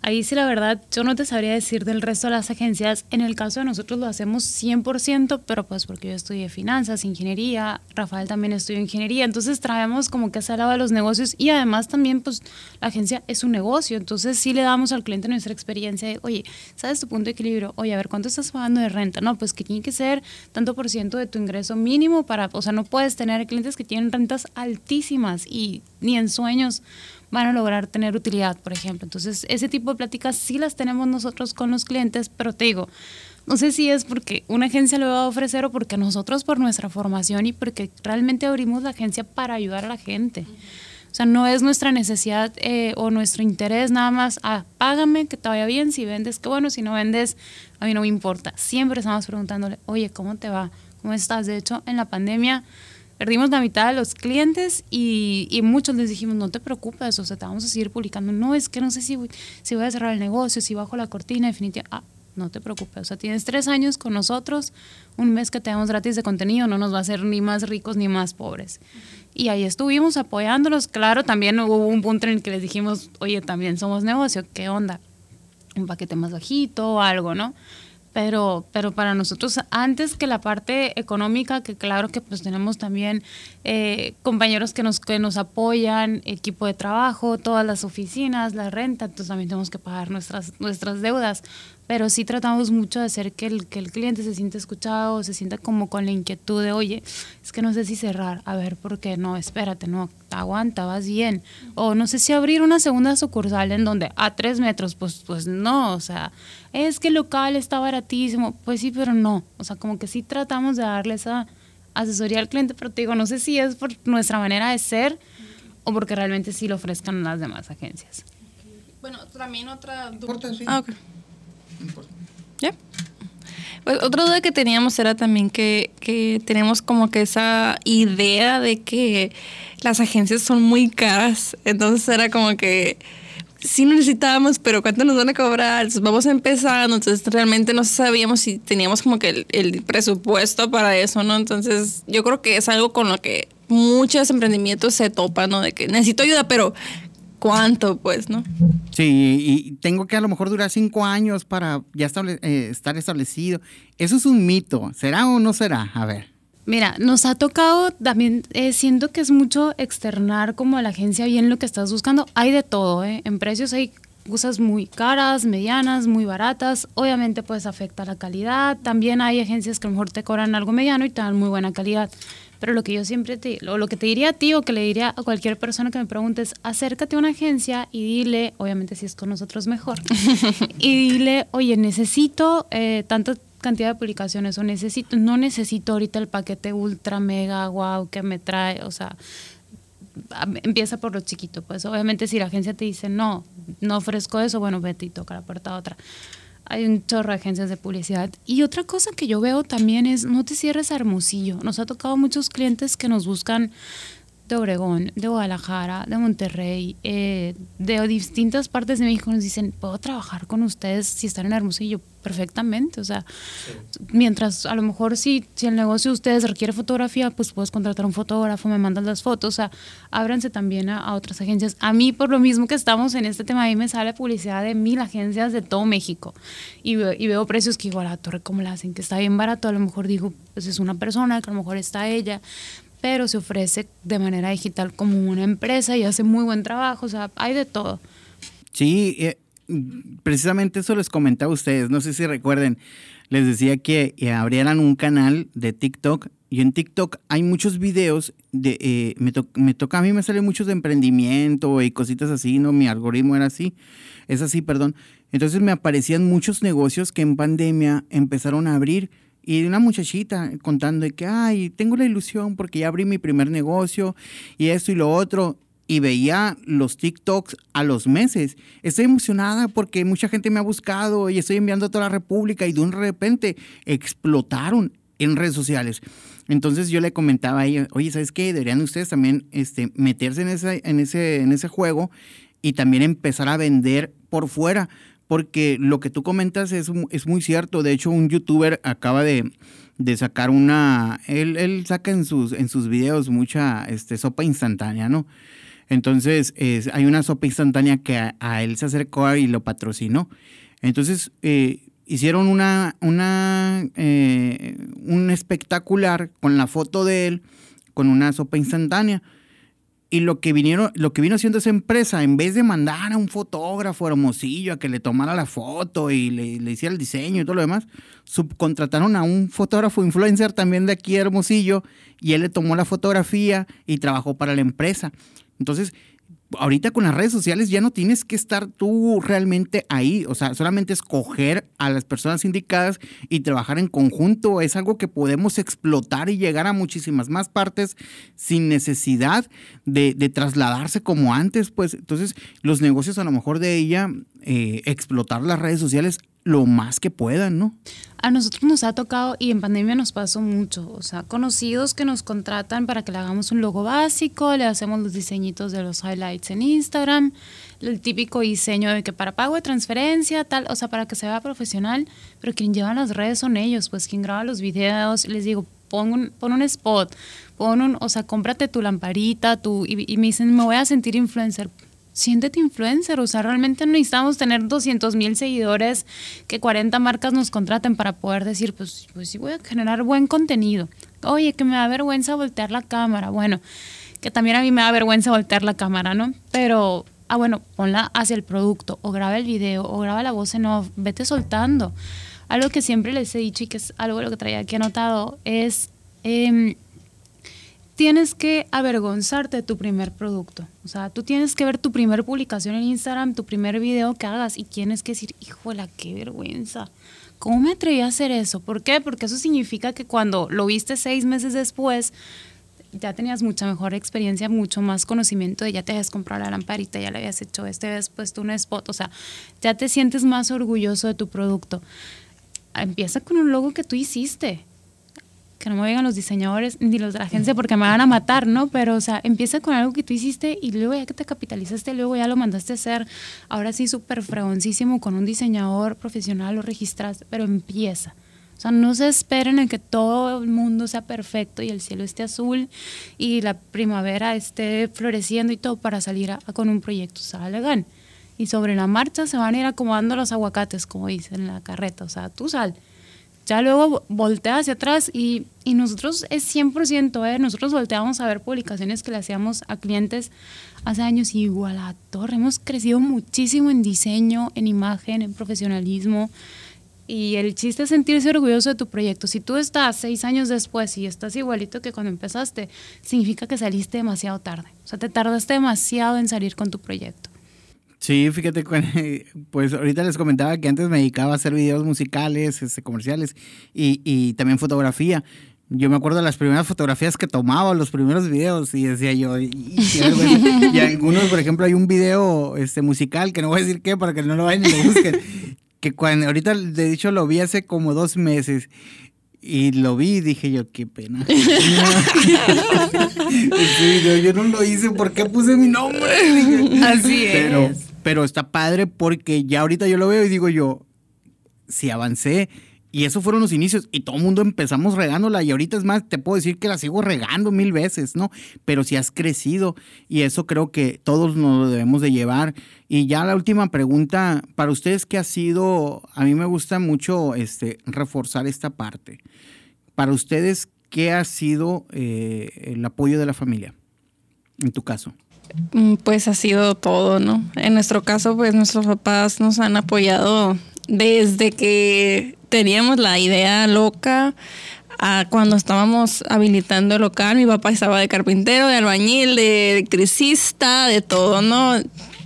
ahí sí la verdad yo no te sabría decir del resto de las agencias. En el caso de nosotros lo hacemos 100%, pero pues porque yo estudié finanzas, ingeniería, Rafael también estudió ingeniería, entonces traemos como que ese lado de los negocios y además también pues la agencia es un negocio, entonces sí le damos al cliente nuestra experiencia de, oye, ¿sabes tu punto de equilibrio? Oye, a ver, ¿cuánto estás pagando de renta? No, pues que tiene que ser tanto por ciento de tu ingreso mínimo para, o sea, no puedes tener clientes que tienen rentas altísimas y ni en sueños van a lograr tener utilidad, por ejemplo. Entonces, ese tipo de pláticas sí las tenemos nosotros con los clientes, pero te digo, no sé si es porque una agencia lo va a ofrecer o porque nosotros por nuestra formación y porque realmente abrimos la agencia para ayudar a la gente. O sea, no es nuestra necesidad eh, o nuestro interés nada más, ah, págame, que te vaya bien, si vendes, qué bueno, si no vendes, a mí no me importa. Siempre estamos preguntándole, oye, ¿cómo te va? ¿Cómo estás? De hecho, en la pandemia perdimos la mitad de los clientes y, y, muchos les dijimos, no te preocupes, o sea, te vamos a seguir publicando. No, es que no sé si voy, si voy a cerrar el negocio, si bajo la cortina, definitivamente. Ah, no te preocupes, o sea, tienes tres años con nosotros, un mes que te damos gratis de contenido, no nos va a hacer ni más ricos ni más pobres. Y ahí estuvimos apoyándolos. Claro, también hubo un punto en el que les dijimos, oye, también somos negocio, ¿qué onda? Un paquete más bajito algo, ¿no? Pero, pero para nosotros, antes que la parte económica, que claro que pues tenemos también eh, compañeros que nos, que nos apoyan, equipo de trabajo, todas las oficinas, la renta, entonces también tenemos que pagar nuestras, nuestras deudas, pero sí tratamos mucho de hacer que el, que el cliente se sienta escuchado, se sienta como con la inquietud de, oye, es que no sé si cerrar, a ver, ¿por qué? No, espérate, no, aguanta, vas bien. O no sé si abrir una segunda sucursal en donde a tres metros, pues, pues no, o sea, es que el local está baratísimo, pues sí, pero no, o sea, como que sí tratamos de darle esa asesoría al cliente, pero te digo, no sé si es por nuestra manera de ser o porque realmente sí lo ofrezcan las demás agencias. Bueno, también otra... Ah, Pues otra duda que teníamos era también que, que tenemos como que esa idea de que las agencias son muy caras. Entonces era como que sí necesitábamos, pero ¿cuánto nos van a cobrar? Entonces vamos empezando, entonces realmente no sabíamos si teníamos como que el, el, presupuesto para eso, ¿no? Entonces yo creo que es algo con lo que muchos emprendimientos se topan, ¿no? De que necesito ayuda, pero cuánto, pues, ¿no? Sí, y tengo que a lo mejor durar cinco años para ya eh, estar establecido. Eso es un mito. ¿Será o no será? A ver. Mira, nos ha tocado también, eh, siento que es mucho externar como a la agencia bien lo que estás buscando. Hay de todo, ¿eh? En precios hay cosas muy caras, medianas, muy baratas. Obviamente pues afecta la calidad. También hay agencias que a lo mejor te cobran algo mediano y te dan muy buena calidad. Pero lo que yo siempre te, o lo que te diría a ti o que le diría a cualquier persona que me pregunte es acércate a una agencia y dile, obviamente si es con nosotros mejor, y dile, oye, necesito eh, tanta cantidad de publicaciones o necesito, no necesito ahorita el paquete ultra mega wow que me trae, o sea, empieza por lo chiquito, pues. Obviamente si la agencia te dice no, no ofrezco eso, bueno, vete y toca la puerta a otra hay un chorro de agencias de publicidad. Y otra cosa que yo veo también es, no te cierres Hermosillo. Nos ha tocado muchos clientes que nos buscan de Obregón, de Guadalajara, de Monterrey, eh, de distintas partes de México nos dicen, ¿puedo trabajar con ustedes si están en Hermosillo? Perfectamente, o sea, mientras a lo mejor si, si el negocio de ustedes requiere fotografía, pues puedes contratar a un fotógrafo, me mandan las fotos, o sea, ábranse también a, otras agencias. A mí, por lo mismo que estamos en este tema, a mí me sale publicidad de mil agencias de todo México y, y veo precios que igual a Torre, como la hacen? Que está bien barato, a lo mejor digo, pues es una persona, que a lo mejor está ella, pero se ofrece de manera digital como una empresa y hace muy buen trabajo, o sea, hay de todo. Sí, eh, precisamente eso les comentaba a ustedes, no sé si recuerden, les decía que eh, abrieran un canal de TikTok y en TikTok hay muchos videos de, eh, me, me, toca, a mí me salen muchos de emprendimiento y cositas así, ¿no? Mi algoritmo era así, es así, perdón. Entonces me aparecían muchos negocios que en pandemia empezaron a abrir y una muchachita contando de que, ay, tengo la ilusión porque ya abrí mi primer negocio y esto y lo otro. Y veía los TikToks a los meses. Estoy emocionada porque mucha gente me ha buscado y estoy enviando a toda la República y de un repente explotaron en redes sociales. Entonces yo le comentaba a ella, oye, ¿sabes qué? Deberían ustedes también este, meterse en ese, en, ese, en ese juego y también empezar a vender por fuera porque lo que tú comentas es, es muy cierto. De hecho, un youtuber acaba de, sacar una, él, saca en sus, en sus videos mucha este, sopa instantánea, ¿no? Entonces, hay una sopa instantánea que a, él se acercó y lo patrocinó. Entonces, eh, hicieron una, una, eh, un espectacular con la foto de él, con una sopa instantánea. Y lo que, vinieron, lo que vino haciendo esa empresa, en vez de mandar a un fotógrafo hermosillo a que le tomara la foto y le, hiciera el diseño y todo lo demás, subcontrataron a un fotógrafo influencer también de aquí Hermosillo y él le tomó la fotografía y trabajó para la empresa. Entonces, ahorita con las redes sociales ya no tienes que estar tú realmente ahí, o sea, solamente escoger a las personas indicadas y trabajar en conjunto. Es algo que podemos explotar y llegar a muchísimas más partes sin necesidad de, trasladarse como antes, pues. Entonces los negocios a lo mejor de ella, eh, explotar las redes sociales lo más que puedan, ¿no? A nosotros nos ha tocado y en pandemia nos pasó mucho, o sea, conocidos que nos contratan para que le hagamos un logo básico, le hacemos los diseñitos de los highlights en Instagram, el típico diseño de que para pago de transferencia, tal, o sea, para que se vea profesional, pero quien lleva las redes son ellos, pues quien graba los videos, les digo, pon un, pon un spot, pon un, o sea, cómprate tu lamparita, tu, y, y me dicen, me voy a sentir influencer siéntete influencer, o sea, realmente no necesitamos tener 200 mil seguidores, que 40 marcas nos contraten para poder decir, pues, pues sí voy a generar buen contenido. Oye, que me da vergüenza voltear la cámara. Bueno, que también a mí me da vergüenza voltear la cámara, ¿no? Pero, ah, bueno, ponla hacia el producto, o graba el video, o graba la voz en off, vete soltando. Algo que siempre les he dicho y que es algo lo que traía aquí anotado es... Eh, tienes que avergonzarte de tu primer producto. O sea, tú tienes que ver tu primer publicación en Instagram, tu primer video que hagas y tienes que decir, híjole, qué vergüenza. ¿Cómo me atreví a hacer eso? ¿Por qué? Porque eso significa que cuando lo viste seis meses después, ya tenías mucha mejor experiencia, mucho más conocimiento de ya te habías comprado la lamparita, ya le habías hecho este, habías puesto un spot, o sea, ya te sientes más orgulloso de tu producto. Empieza con un logo que tú hiciste que no me vengan los diseñadores ni los de la agencia porque me van a matar, ¿no? Pero, o sea, empieza con algo que tú hiciste y luego ya que te capitalizaste, luego ya lo mandaste a hacer, ahora sí súper fregoncísimo con un diseñador profesional, lo registraste, pero empieza. O sea, no se esperen en que todo el mundo sea perfecto y el cielo esté azul y la primavera esté floreciendo y todo para salir a, con un proyecto. Salgan. Y sobre la marcha se van a ir acomodando los aguacates, como dicen en la carreta. O sea, tú sal. Ya luego voltea hacia atrás y, y nosotros es 100%, ¿eh? nosotros volteamos a ver publicaciones que le hacíamos a clientes hace años y igual a torre. Hemos crecido muchísimo en diseño, en imagen, en profesionalismo. Y el chiste es sentirse orgulloso de tu proyecto. Si tú estás seis años después y estás igualito que cuando empezaste, significa que saliste demasiado tarde. O sea, te tardaste demasiado en salir con tu proyecto. Sí, fíjate, pues ahorita les comentaba que antes me dedicaba a hacer videos musicales, este, comerciales y, y también fotografía. Yo me acuerdo de las primeras fotografías que tomaba, los primeros videos, y decía yo, y, y, algunos, por ejemplo, hay un video este, musical, que no voy a decir qué, para que no lo vayan y lo busquen, que cuando, ahorita de dicho lo vi hace como dos meses, y lo vi y dije yo, qué pena. yo, no lo hice, ¿por qué puse mi nombre? Así pero, es. Pero está padre porque ya ahorita yo lo veo y digo yo, si avancé, y eso fueron los inicios. Y todo el mundo empezamos regándola. Y ahorita es más, te puedo decir que la sigo regando mil veces, ¿no? Pero si has crecido. Y eso creo que todos nos lo debemos de llevar. Y ya la última pregunta, para ustedes, ¿qué ha sido? A mí me gusta mucho este, reforzar esta parte. Para ustedes, ¿qué ha sido eh, el apoyo de la familia? En tu caso. Mm, pues ha sido todo, ¿no? En nuestro caso, pues nuestros papás nos han apoyado desde que teníamos la idea loca cuando estábamos habilitando el local, mi papá estaba de carpintero, de albañil, de electricista, de todo, ¿no?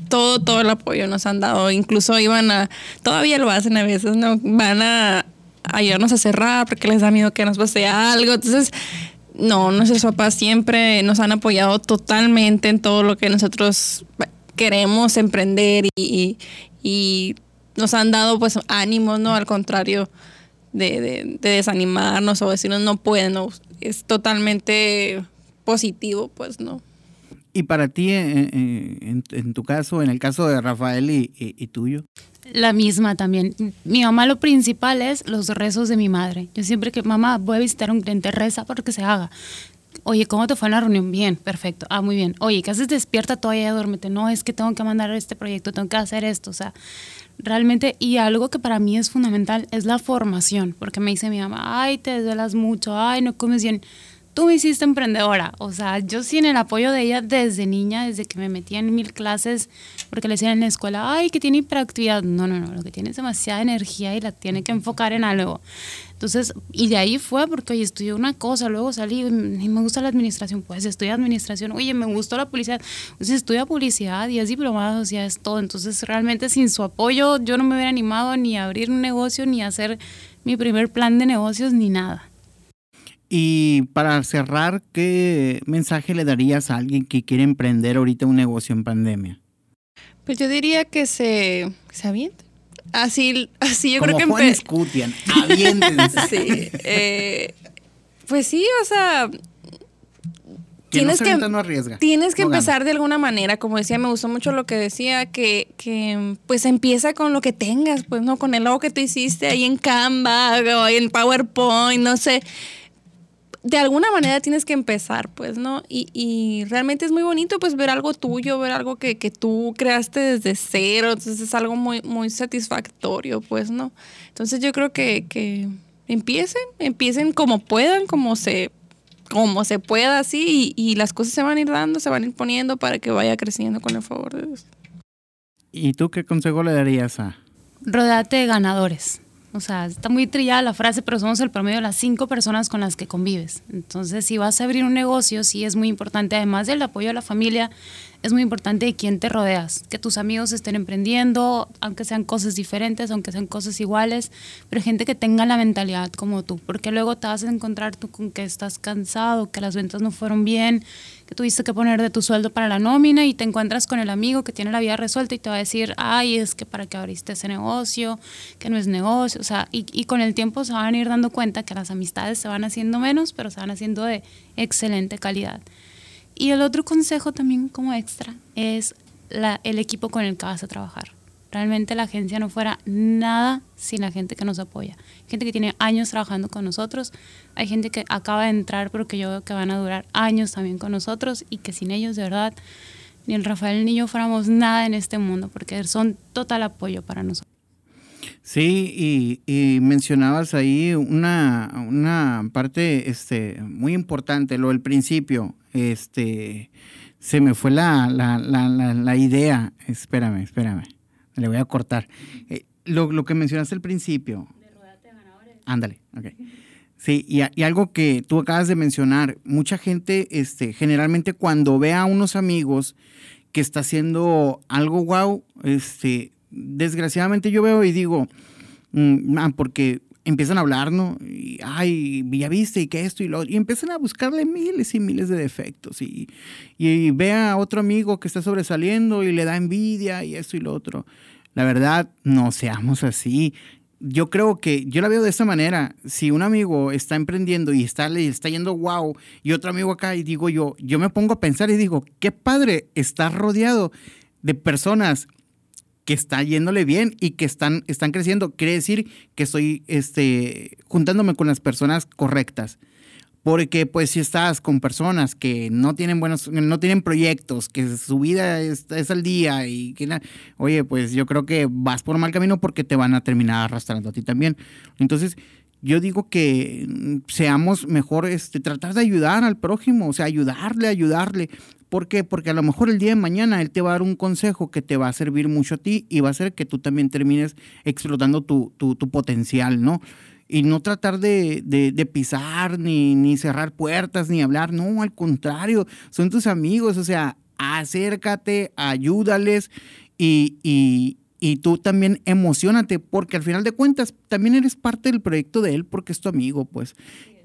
Todo, todo el apoyo nos han dado. Incluso iban a, todavía lo hacen a veces, ¿no? Van a ayudarnos a cerrar porque les da miedo que nos pase algo. Entonces, no, nuestros papás siempre nos han apoyado totalmente en todo lo que nosotros queremos emprender y nos han dado pues ánimos, ¿no? Al contrario de, desanimarnos o decirnos no pueden, no, es totalmente positivo, pues, ¿no? Y para ti, eh, eh, en, tu caso, en el caso de Rafael y, tuyo. La misma también. Mi mamá lo principal es los rezos de mi madre. Yo siempre que mamá voy a visitar a un cliente, reza porque se haga. Oye, ¿cómo te fue en la reunión? Bien, perfecto. Ah, muy bien. Oye, ¿qué haces despierta todavía? Duérmete. No, es que tengo que mandar este proyecto, tengo que hacer esto. O sea, realmente, y algo que para mí es fundamental es la formación, porque me dice mi mamá, ay, te desvelas mucho, ay, no comes bien. Tú me hiciste emprendedora, o sea, yo sin el apoyo de ella desde niña, desde que me metía en mil clases, porque le decían en la escuela, ay, que tiene hiperactividad. No, no, no, lo que tiene es demasiada energía y la tiene que enfocar en algo. Entonces, y de ahí fue porque, oye, estudié una cosa, luego salí y me gusta la administración, pues estudié administración, oye, me gustó la publicidad, entonces estudia publicidad y es diplomado, o sea, es todo. Entonces, realmente sin su apoyo yo no me hubiera animado ni a abrir un negocio, ni a hacer mi primer plan de negocios, ni nada. Y para cerrar, ¿qué mensaje le darías a alguien que quiere emprender ahorita un negocio en pandemia? Pues yo diría que se, se aviente Así, así yo creo que Juan Scutian, sí. Eh, pues sí, o sea. tienes que, no arriesga, tienes que empezar de alguna manera, como decía, me gustó mucho lo que decía, que, que pues empieza con lo que tengas, pues no, con el logo que tú hiciste ahí en Canva o en PowerPoint, no sé de alguna manera tienes que empezar, pues, ¿no? Y, y, realmente es muy bonito, pues, ver algo tuyo, ver algo que, que, tú creaste desde cero, entonces es algo muy, muy satisfactorio, pues, ¿no? Entonces yo creo que, que empiecen, empiecen como puedan, como se, como se pueda, así, y, y, las cosas se van a ir dando, se van a ir poniendo para que vaya creciendo con el favor de Dios. ¿Y tú qué consejo le darías a? Rodate de ganadores. O sea, está muy trillada la frase, pero somos el promedio de las cinco personas con las que convives. Entonces, si vas a abrir un negocio, sí es muy importante, además del apoyo de la familia, es muy importante quién te rodeas, que tus amigos estén emprendiendo, aunque sean cosas diferentes, aunque sean cosas iguales, pero gente que tenga la mentalidad como tú, porque luego te vas a encontrar tú con que estás cansado, que las ventas no fueron bien, que tuviste que poner de tu sueldo para la nómina y te encuentras con el amigo que tiene la vida resuelta y te va a decir, ay, es que para qué abriste ese negocio, que no es negocio, o sea, y, y con el tiempo se van a ir dando cuenta que las amistades se van haciendo menos, pero se van haciendo de excelente calidad. Y el otro consejo también como extra es el equipo con el que vas a trabajar. Realmente la agencia no fuera nada sin la gente que nos apoya. Gente que tiene años trabajando con nosotros. Hay gente que acaba de entrar, pero que yo veo que van a durar años también con nosotros y que sin ellos, de verdad, ni el Rafael ni yo fuéramos nada en este mundo, porque son total apoyo para nosotros. Sí, y, mencionabas ahí una, una parte este, muy importante, lo del principio. Este, se me fue la, la, la, la idea. Espérame, espérame le voy a cortar. Eh, lo, que mencionaste al principio. De ganadores. Ándale, ok. Sí, y, algo que tú acabas de mencionar, mucha gente, este, generalmente cuando ve a unos amigos que está haciendo algo wow, este, desgraciadamente yo veo y digo, mm, ah, porque empiezan a hablar, ¿no? Y, ay, ya viste, y que esto y lo y empiezan a buscarle miles y miles de defectos. Y, y ve a otro amigo que está sobresaliendo y le da envidia y esto y lo otro. La verdad, no seamos así. Yo creo que yo la veo de esta manera. Si un amigo está emprendiendo y está, le está yendo wow, y otro amigo acá, y digo yo, yo me pongo a pensar y digo, qué padre estar rodeado de personas que está yéndole bien y que están, están creciendo. Quiere decir que estoy este, juntándome con las personas correctas. Porque pues si estás con personas que no tienen buenos, no tienen proyectos, que su vida es, al día y que, oye, pues yo creo que vas por mal camino porque te van a terminar arrastrando a ti también. Entonces, yo digo que seamos mejor, este, tratar de ayudar al prójimo, o sea, ayudarle, ayudarle. ¿Por qué? Porque a lo mejor el día de mañana él te va a dar un consejo que te va a servir mucho a ti y va a hacer que tú también termines explotando tu, tu, tu potencial, ¿no? y no tratar de, de, pisar ni, ni, cerrar puertas ni hablar, no, al contrario, son tus amigos, o sea, acércate, ayúdales y, y, y tú también emocionate, porque al final de cuentas también eres parte del proyecto de él porque es tu amigo, pues.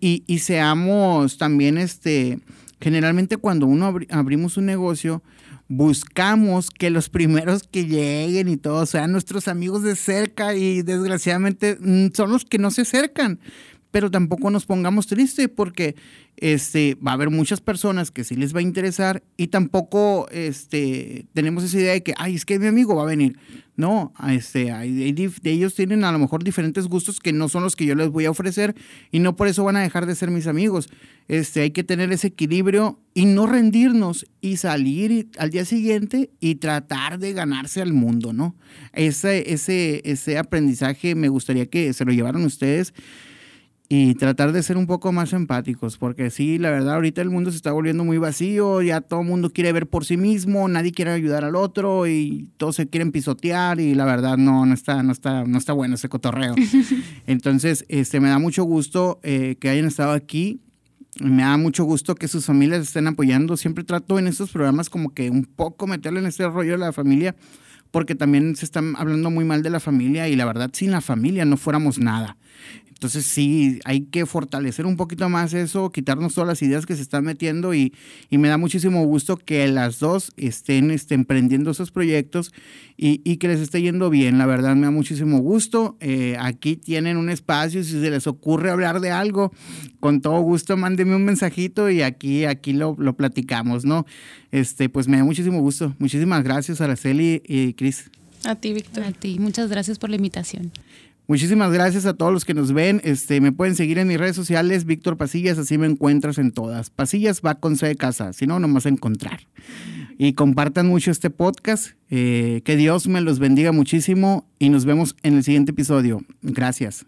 Y, y seamos también, este, generalmente cuando uno abrimos un negocio, buscamos que los primeros que lleguen y todo sean nuestros amigos de cerca y desgraciadamente mm, son los que no se acercan. Pero tampoco nos pongamos tristes porque este, va a haber muchas personas que sí les va a interesar y tampoco este, tenemos esa idea de que, ay, es que mi amigo va a venir. No, este, ellos tienen a lo mejor diferentes gustos que no son los que yo les voy a ofrecer y no por eso van a dejar de ser mis amigos. Este, hay que tener ese equilibrio y no rendirnos y salir al día siguiente y tratar de ganarse al mundo, ¿no? Ese, ese, ese aprendizaje me gustaría que se lo llevaran ustedes y tratar de ser un poco más empáticos, porque sí, la verdad, ahorita el mundo se está volviendo muy vacío, ya todo el mundo quiere ver por sí mismo, nadie quiere ayudar al otro y todos se quieren pisotear y la verdad no, no está, no está, no está bueno ese cotorreo. Entonces, este, me da mucho gusto eh, que hayan estado aquí. Me da mucho gusto que sus familias estén apoyando. Siempre trato en estos programas como que un poco meterle en este rollo de la familia, porque también se están hablando muy mal de la familia y la verdad sin la familia no fuéramos nada. Entonces sí, hay que fortalecer un poquito más eso, quitarnos todas las ideas que se están metiendo y, me da muchísimo gusto que las dos estén, estén emprendiendo esos proyectos y, que les esté yendo bien. La verdad me da muchísimo gusto. Eh, aquí tienen un espacio, si se les ocurre hablar de algo, con todo gusto mándenme un mensajito y aquí, aquí lo, lo platicamos, ¿no? Este, pues me da muchísimo gusto. Muchísimas gracias, Araceli y Cris. A ti, Víctor. A ti, muchas gracias por la invitación. Muchísimas gracias a todos los que nos ven. Este, me pueden seguir en mis redes sociales, Víctor Pasillas, así me encuentras en todas. Pasillas va con C de casa, si no, no vas a encontrar. Y compartan mucho este podcast. Eh, que Dios me los bendiga muchísimo y nos vemos en el siguiente episodio. Gracias.